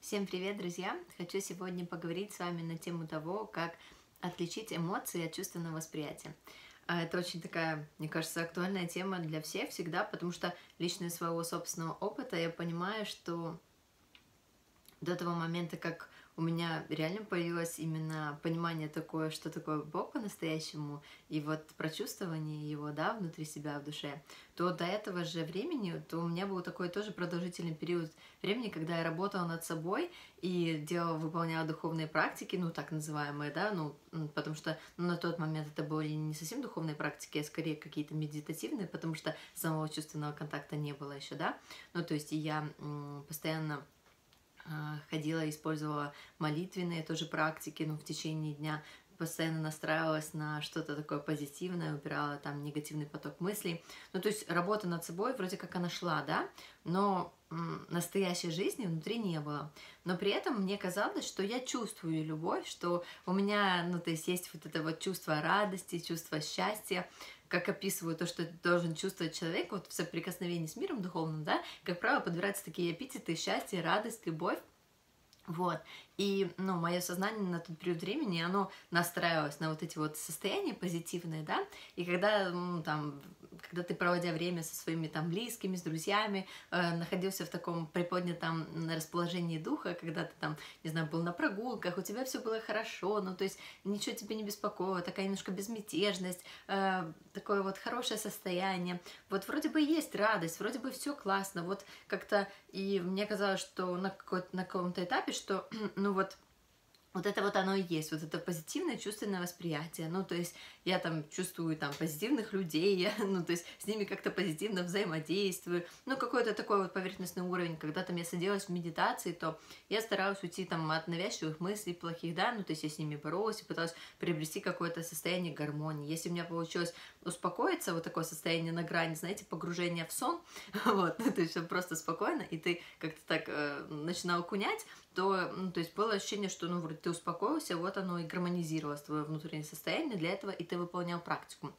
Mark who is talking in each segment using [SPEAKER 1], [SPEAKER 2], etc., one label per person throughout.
[SPEAKER 1] Всем привет, друзья! Хочу сегодня поговорить с вами на тему того, как отличить эмоции от чувственного восприятия. А, это очень такая, мне кажется, актуальная тема для всех всегда, потому что лично из своего собственного опыта я понимаю, что до того момента, как у меня реально появилось именно понимание такое, что такое Бог по-настоящему, и вот прочувствование его, да, внутри себя, в душе, то до этого же времени, то у меня был такой тоже продолжительный период времени, когда я работала над собой и делала, выполняла духовные практики, ну, так называемые, да, ну, потому что ну, на тот момент это были не совсем духовные практики, а скорее какие-то медитативные, потому что самого чувственного контакта не было еще, да, ну, то есть я постоянно ходила, использовала молитвенные тоже практики, ну, в течение дня постоянно настраивалась на что-то такое позитивное, убирала там негативный поток мыслей. Ну, то есть работа над собой вроде как она шла, да, но настоящей жизни внутри не было. Но при этом мне казалось, что я чувствую любовь, что у меня, ну, то есть есть вот это вот чувство радости, чувство счастья, как описываю то, что должен чувствовать человек вот в соприкосновении с миром духовным, да, как правило, подбираются такие эпитеты счастье, радость, любовь. Вот. И, ну, мое сознание на тот период времени, оно настраивалось на вот эти вот состояния позитивные, да, и когда, ну, там, когда ты, проводя время со своими там близкими, с друзьями, э, находился в таком приподнятом расположении духа, когда ты там, не знаю, был на прогулках, у тебя все было хорошо, ну, то есть ничего тебе не беспокоило, такая немножко безмятежность, э, такое вот хорошее состояние, вот вроде бы есть радость, вроде бы все классно, вот как-то, и мне казалось, что на, на каком-то этапе, что, ну вот вот это вот оно и есть, вот это позитивное чувственное восприятие. Ну, то есть я там чувствую там позитивных людей, я, ну, то есть с ними как-то позитивно взаимодействую. Ну, какой-то такой вот поверхностный уровень. Когда там я садилась в медитации, то я старалась уйти там от навязчивых мыслей плохих, да, ну, то есть я с ними боролась и пыталась приобрести какое-то состояние гармонии. Если у меня получилось успокоиться, вот такое состояние на грани, знаете, погружение в сон, вот, то есть просто спокойно, и ты как-то так э, начинал кунять, то, ну, то есть было ощущение, что, ну, вроде ты успокоился, вот оно и гармонизировалось, твое внутреннее состояние, для этого и ты выполнял практику.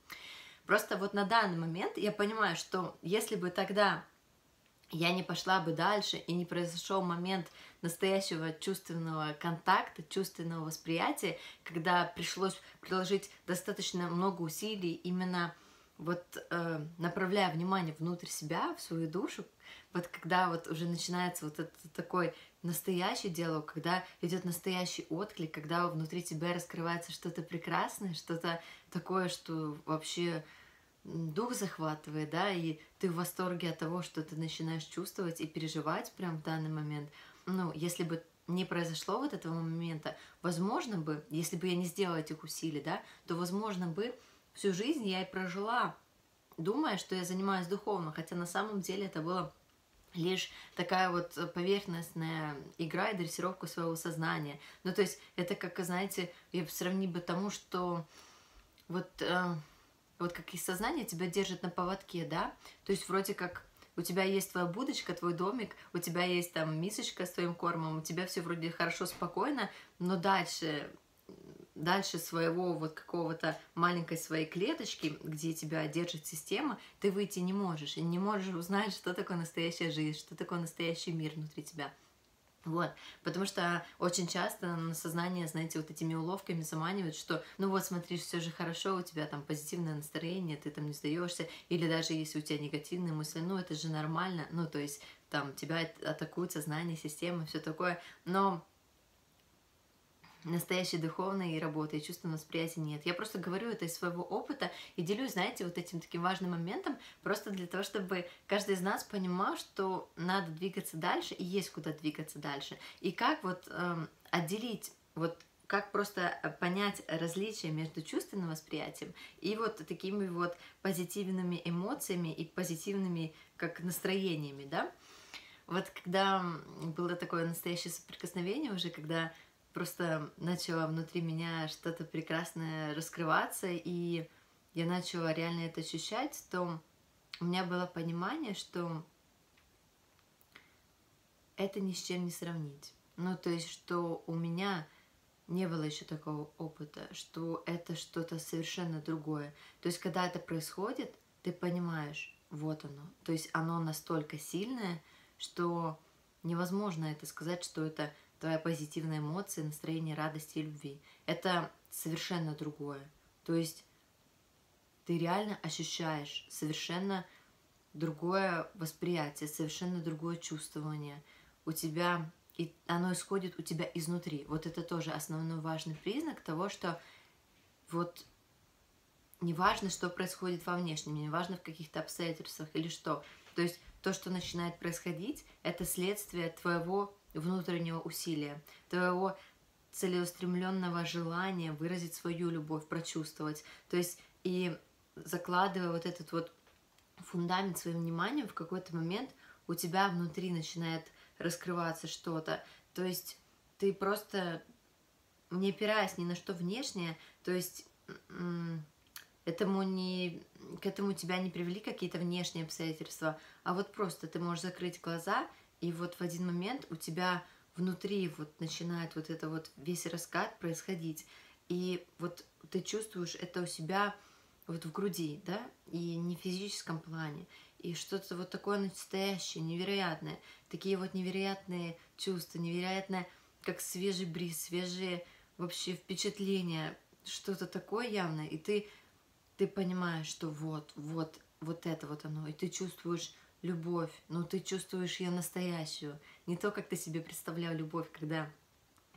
[SPEAKER 1] Просто вот на данный момент я понимаю, что если бы тогда я не пошла бы дальше и не произошел момент настоящего чувственного контакта, чувственного восприятия, когда пришлось приложить достаточно много усилий именно вот э, направляя внимание внутрь себя, в свою душу, вот когда вот уже начинается вот этот такой настоящий диалог, когда идет настоящий отклик, когда внутри тебя раскрывается что-то прекрасное, что-то такое, что вообще дух захватывает, да, и ты в восторге от того, что ты начинаешь чувствовать и переживать прям в данный момент. Ну, если бы не произошло вот этого момента, возможно бы, если бы я не сделала этих усилий, да, то, возможно бы, всю жизнь я и прожила, думая, что я занимаюсь духовно, хотя на самом деле это было лишь такая вот поверхностная игра и дрессировка своего сознания. Ну, то есть это как, знаете, я сравнить бы тому, что вот, э, вот как из сознания тебя держит на поводке, да? То есть вроде как у тебя есть твоя будочка, твой домик, у тебя есть там мисочка с твоим кормом, у тебя все вроде хорошо, спокойно, но дальше дальше своего вот какого-то маленькой своей клеточки, где тебя держит система, ты выйти не можешь, и не можешь узнать, что такое настоящая жизнь, что такое настоящий мир внутри тебя. Вот, потому что очень часто на сознание, знаете, вот этими уловками заманивают, что, ну вот, смотри, все же хорошо, у тебя там позитивное настроение, ты там не сдаешься, или даже если у тебя негативные мысли, ну это же нормально, ну то есть там тебя атакуют сознание, система, все такое, но настоящей духовной работы и чувственного восприятия нет. Я просто говорю это из своего опыта и делюсь, знаете, вот этим таким важным моментом, просто для того, чтобы каждый из нас понимал, что надо двигаться дальше и есть куда двигаться дальше. И как вот эм, отделить вот как просто понять различия между чувственным восприятием и вот такими вот позитивными эмоциями и позитивными как настроениями, да? Вот когда было такое настоящее соприкосновение уже, когда просто начало внутри меня что-то прекрасное раскрываться, и я начала реально это ощущать, то у меня было понимание, что это ни с чем не сравнить. Ну, то есть, что у меня не было еще такого опыта, что это что-то совершенно другое. То есть, когда это происходит, ты понимаешь, вот оно. То есть, оно настолько сильное, что невозможно это сказать, что это твоя позитивная эмоция, настроение радости и любви. Это совершенно другое. То есть ты реально ощущаешь совершенно другое восприятие, совершенно другое чувствование. У тебя и оно исходит у тебя изнутри. Вот это тоже основной важный признак того, что вот не важно, что происходит во внешнем, не важно в каких-то обстоятельствах или что. То есть то, что начинает происходить, это следствие твоего внутреннего усилия, твоего целеустремленного желания выразить свою любовь, прочувствовать. То есть и закладывая вот этот вот фундамент своим вниманием, в какой-то момент у тебя внутри начинает раскрываться что-то. То есть ты просто, не опираясь ни на что внешнее, то есть этому не, к этому тебя не привели какие-то внешние обстоятельства, а вот просто ты можешь закрыть глаза, и вот в один момент у тебя внутри вот начинает вот это вот весь раскат происходить, и вот ты чувствуешь это у себя вот в груди, да, и не в физическом плане, и что-то вот такое настоящее, невероятное, такие вот невероятные чувства, невероятное, как свежий бриз, свежие вообще впечатления, что-то такое явное, и ты, ты понимаешь, что вот, вот, вот это вот оно, и ты чувствуешь любовь, но ты чувствуешь ее настоящую, не то, как ты себе представлял любовь, когда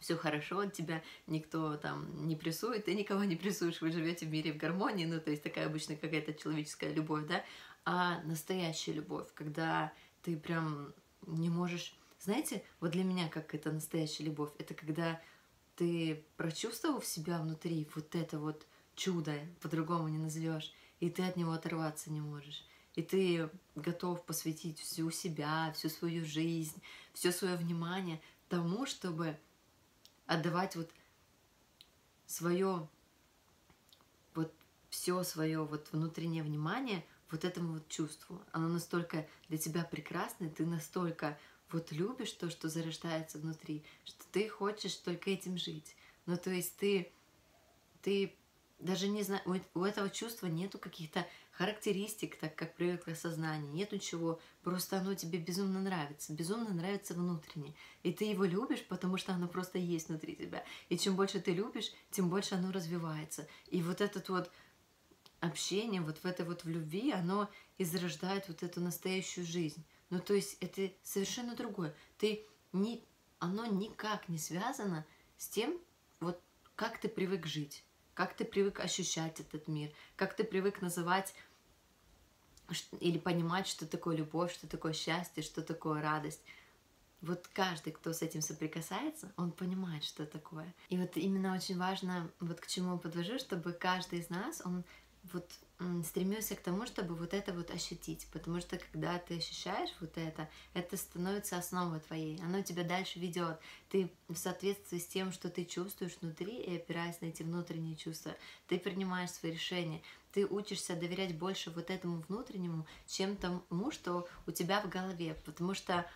[SPEAKER 1] все хорошо, от тебя никто там не прессует, ты никого не прессуешь, вы живете в мире в гармонии, ну, то есть такая обычная какая-то человеческая любовь, да, а настоящая любовь, когда ты прям не можешь... Знаете, вот для меня как это настоящая любовь, это когда ты прочувствовал в себя внутри вот это вот чудо, по-другому не назовешь, и ты от него оторваться не можешь. И ты готов посвятить всю себя, всю свою жизнь, все свое внимание тому, чтобы отдавать вот свое, вот все свое вот внутреннее внимание вот этому вот чувству. Оно настолько для тебя прекрасное, ты настолько вот любишь то, что зарождается внутри, что ты хочешь только этим жить. Ну, то есть ты, ты даже не знаешь, у этого чувства нету каких-то характеристик, так как привыкло сознание, нету чего, просто оно тебе безумно нравится, безумно нравится внутренне. И ты его любишь, потому что оно просто есть внутри тебя. И чем больше ты любишь, тем больше оно развивается. И вот этот вот общение, вот в этой вот в любви, оно изрождает вот эту настоящую жизнь. Ну, то есть это совершенно другое. Ты не, оно никак не связано с тем, вот как ты привык жить как ты привык ощущать этот мир, как ты привык называть или понимать, что такое любовь, что такое счастье, что такое радость. Вот каждый, кто с этим соприкасается, он понимает, что такое. И вот именно очень важно, вот к чему подвожу, чтобы каждый из нас, он вот стремился к тому, чтобы вот это вот ощутить, потому что когда ты ощущаешь вот это, это становится основой твоей, оно тебя дальше ведет. Ты в соответствии с тем, что ты чувствуешь внутри и опираясь на эти внутренние чувства, ты принимаешь свои решения, ты учишься доверять больше вот этому внутреннему, чем тому, что у тебя в голове, потому что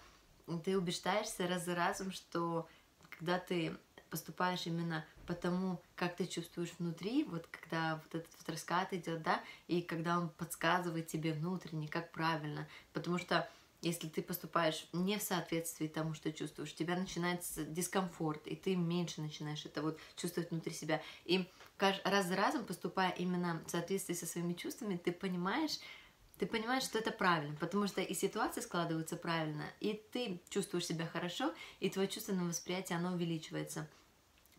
[SPEAKER 1] ты убеждаешься раз за разом, что когда ты поступаешь именно потому, как ты чувствуешь внутри, вот когда вот этот вот раскат идет, да, и когда он подсказывает тебе внутренне, как правильно, потому что если ты поступаешь не в соответствии тому, что чувствуешь, у тебя начинается дискомфорт, и ты меньше начинаешь это вот чувствовать внутри себя. И раз за разом, поступая именно в соответствии со своими чувствами, ты понимаешь, ты понимаешь, что это правильно, потому что и ситуации складываются правильно, и ты чувствуешь себя хорошо, и твое чувственное восприятие, оно увеличивается.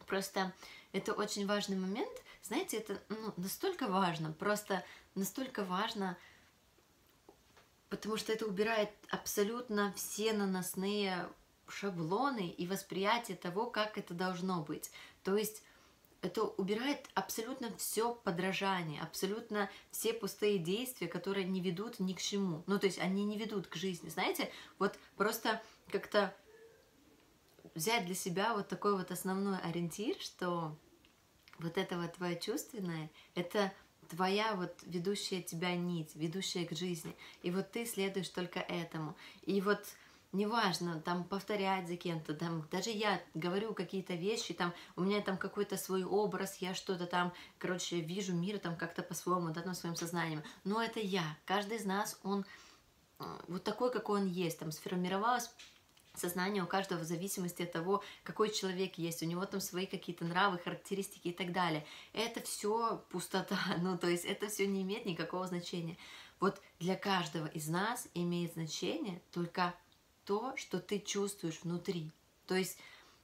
[SPEAKER 1] Просто это очень важный момент. Знаете, это ну, настолько важно, просто настолько важно, потому что это убирает абсолютно все наносные шаблоны и восприятие того, как это должно быть. То есть это убирает абсолютно все подражание, абсолютно все пустые действия, которые не ведут ни к чему. Ну, то есть они не ведут к жизни. Знаете, вот просто как-то взять для себя вот такой вот основной ориентир, что вот это вот твое чувственное, это твоя вот ведущая тебя нить, ведущая к жизни. И вот ты следуешь только этому. И вот неважно, там повторять за кем-то, там даже я говорю какие-то вещи, там у меня там какой-то свой образ, я что-то там, короче, вижу мир там как-то по-своему, да, на своим сознанием. Но это я. Каждый из нас, он э, вот такой, какой он есть, там сформировалась сознание у каждого в зависимости от того, какой человек есть, у него там свои какие-то нравы, характеристики и так далее. Это все пустота, ну то есть это все не имеет никакого значения. Вот для каждого из нас имеет значение только то, что ты чувствуешь внутри. То есть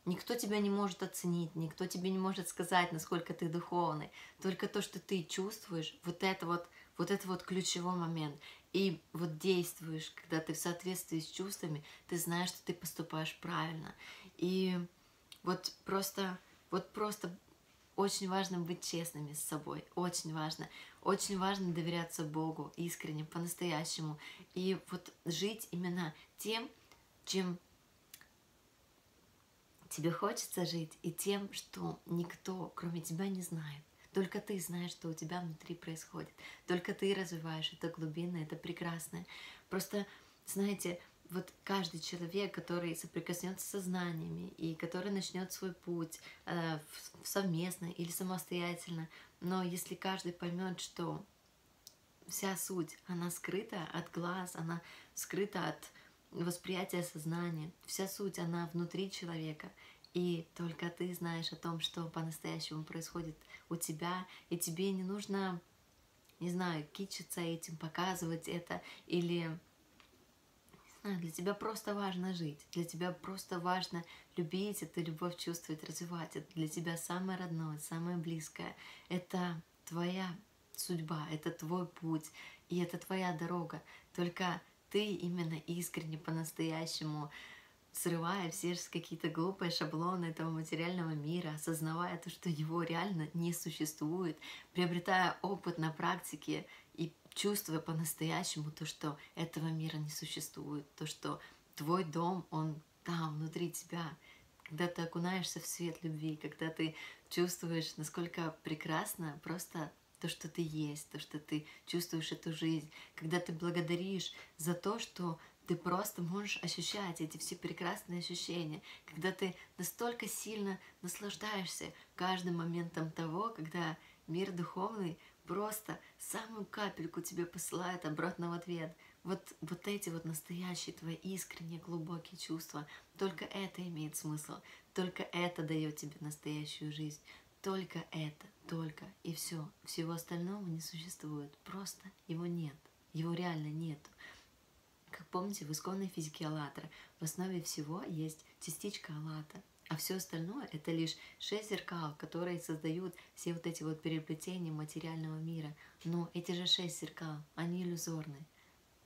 [SPEAKER 1] никто тебя не может оценить, никто тебе не может сказать, насколько ты духовный. Только то, что ты чувствуешь, вот это вот, вот это вот ключевой момент. И вот действуешь, когда ты в соответствии с чувствами, ты знаешь, что ты поступаешь правильно. И вот просто, вот просто очень важно быть честными с собой, очень важно. Очень важно доверяться Богу искренне, по-настоящему. И вот жить именно тем, чем тебе хочется жить, и тем, что никто, кроме тебя, не знает. Только ты знаешь, что у тебя внутри происходит. Только ты развиваешь это глубинное, это прекрасное. Просто, знаете, вот каждый человек, который соприкоснется со знаниями и который начнет свой путь э, совместно или самостоятельно, но если каждый поймет, что вся суть, она скрыта от глаз, она скрыта от восприятия сознания, вся суть, она внутри человека, и только ты знаешь о том, что по-настоящему происходит у тебя, и тебе не нужно, не знаю, кичиться этим, показывать это, или знаю, для тебя просто важно жить, для тебя просто важно любить эту любовь, чувствовать, развивать. Это для тебя самое родное, самое близкое. Это твоя судьба, это твой путь, и это твоя дорога. Только ты именно искренне, по-настоящему срывая все какие-то глупые шаблоны этого материального мира, осознавая то, что его реально не существует, приобретая опыт на практике и чувствуя по-настоящему то, что этого мира не существует, то, что твой дом, он там, внутри тебя, когда ты окунаешься в свет любви, когда ты чувствуешь, насколько прекрасно просто то, что ты есть, то, что ты чувствуешь эту жизнь, когда ты благодаришь за то, что ты просто можешь ощущать эти все прекрасные ощущения, когда ты настолько сильно наслаждаешься каждым моментом того, когда мир духовный просто самую капельку тебе посылает обратно в ответ. Вот, вот эти вот настоящие твои искренние глубокие чувства, только это имеет смысл, только это дает тебе настоящую жизнь, только это, только и все. Всего остального не существует, просто его нет, его реально нету. Как помните, в исконной физике АЛЛАТРА в основе всего есть частичка АЛЛАТа, а все остальное это лишь шесть зеркал, которые создают все вот эти вот переплетения материального мира. Но эти же шесть зеркал, они иллюзорны.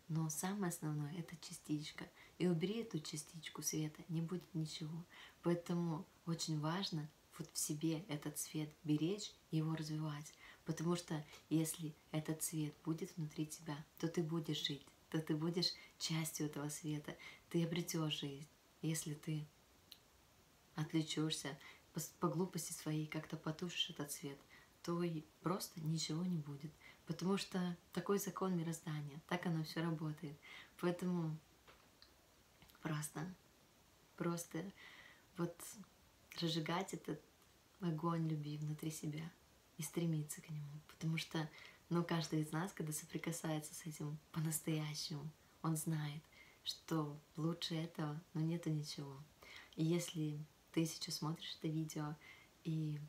[SPEAKER 1] Но самое основное это частичка. И убери эту частичку света, не будет ничего. Поэтому очень важно вот в себе этот свет беречь и его развивать. Потому что если этот свет будет внутри тебя, то ты будешь жить то ты будешь частью этого света, ты обретешь жизнь. Если ты отвлечешься по, по глупости своей, как-то потушишь этот свет, то и просто ничего не будет. Потому что такой закон мироздания, так оно все работает. Поэтому просто, просто вот разжигать этот огонь любви внутри себя и стремиться к нему. Потому что но каждый из нас, когда соприкасается с этим по-настоящему, он знает, что лучше этого, но нету ничего. И если ты сейчас смотришь это видео и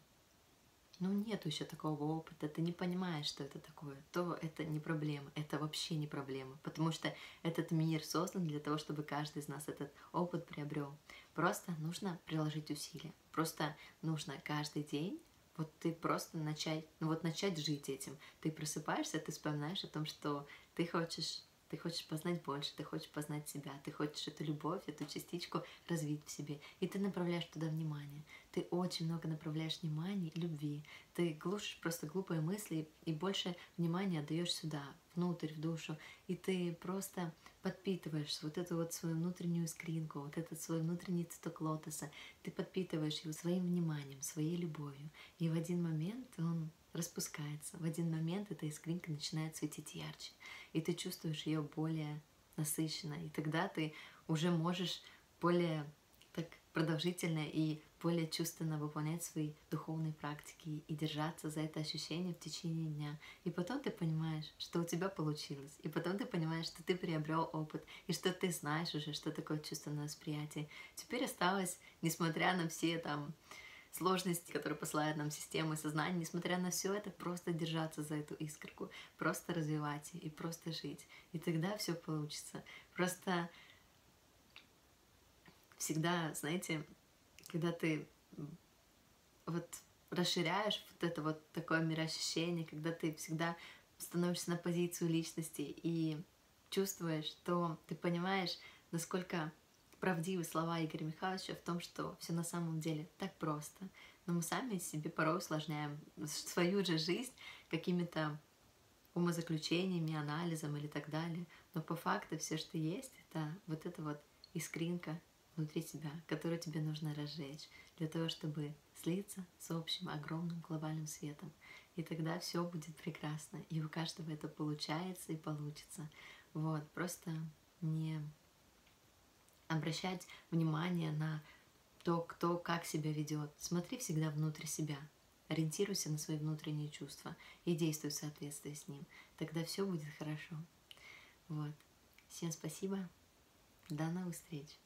[SPEAKER 1] ну нету еще такого опыта, ты не понимаешь, что это такое, то это не проблема, это вообще не проблема, потому что этот мир создан для того, чтобы каждый из нас этот опыт приобрел. Просто нужно приложить усилия, просто нужно каждый день вот ты просто начать, ну вот начать жить этим. Ты просыпаешься, ты вспоминаешь о том, что ты хочешь ты хочешь познать больше, ты хочешь познать себя, ты хочешь эту любовь, эту частичку развить в себе. И ты направляешь туда внимание. Ты очень много направляешь внимания и любви. Ты глушишь просто глупые мысли и больше внимания отдаешь сюда, внутрь, в душу. И ты просто подпитываешь вот эту вот свою внутреннюю скринку, вот этот свой внутренний цветок лотоса. Ты подпитываешь его своим вниманием, своей любовью. И в один момент он распускается. В один момент эта искринка начинает светить ярче, и ты чувствуешь ее более насыщенно, и тогда ты уже можешь более так продолжительно и более чувственно выполнять свои духовные практики и держаться за это ощущение в течение дня. И потом ты понимаешь, что у тебя получилось. И потом ты понимаешь, что ты приобрел опыт, и что ты знаешь уже, что такое чувственное восприятие. Теперь осталось, несмотря на все там сложности, которые посылает нам система сознания, несмотря на все это, просто держаться за эту искорку, просто развивать и просто жить. И тогда все получится. Просто всегда, знаете, когда ты вот расширяешь вот это вот такое мироощущение, когда ты всегда становишься на позицию личности и чувствуешь, то ты понимаешь, насколько правдивы слова Игоря Михайловича в том, что все на самом деле так просто. Но мы сами себе порой усложняем свою же жизнь какими-то умозаключениями, анализом или так далее. Но по факту все, что есть, это вот эта вот искринка внутри тебя, которую тебе нужно разжечь для того, чтобы слиться с общим огромным глобальным светом. И тогда все будет прекрасно. И у каждого это получается и получится. Вот, просто не обращать внимание на то, кто как себя ведет. Смотри всегда внутрь себя. Ориентируйся на свои внутренние чувства и действуй в соответствии с ним. Тогда все будет хорошо. Вот. Всем спасибо. До новых встреч.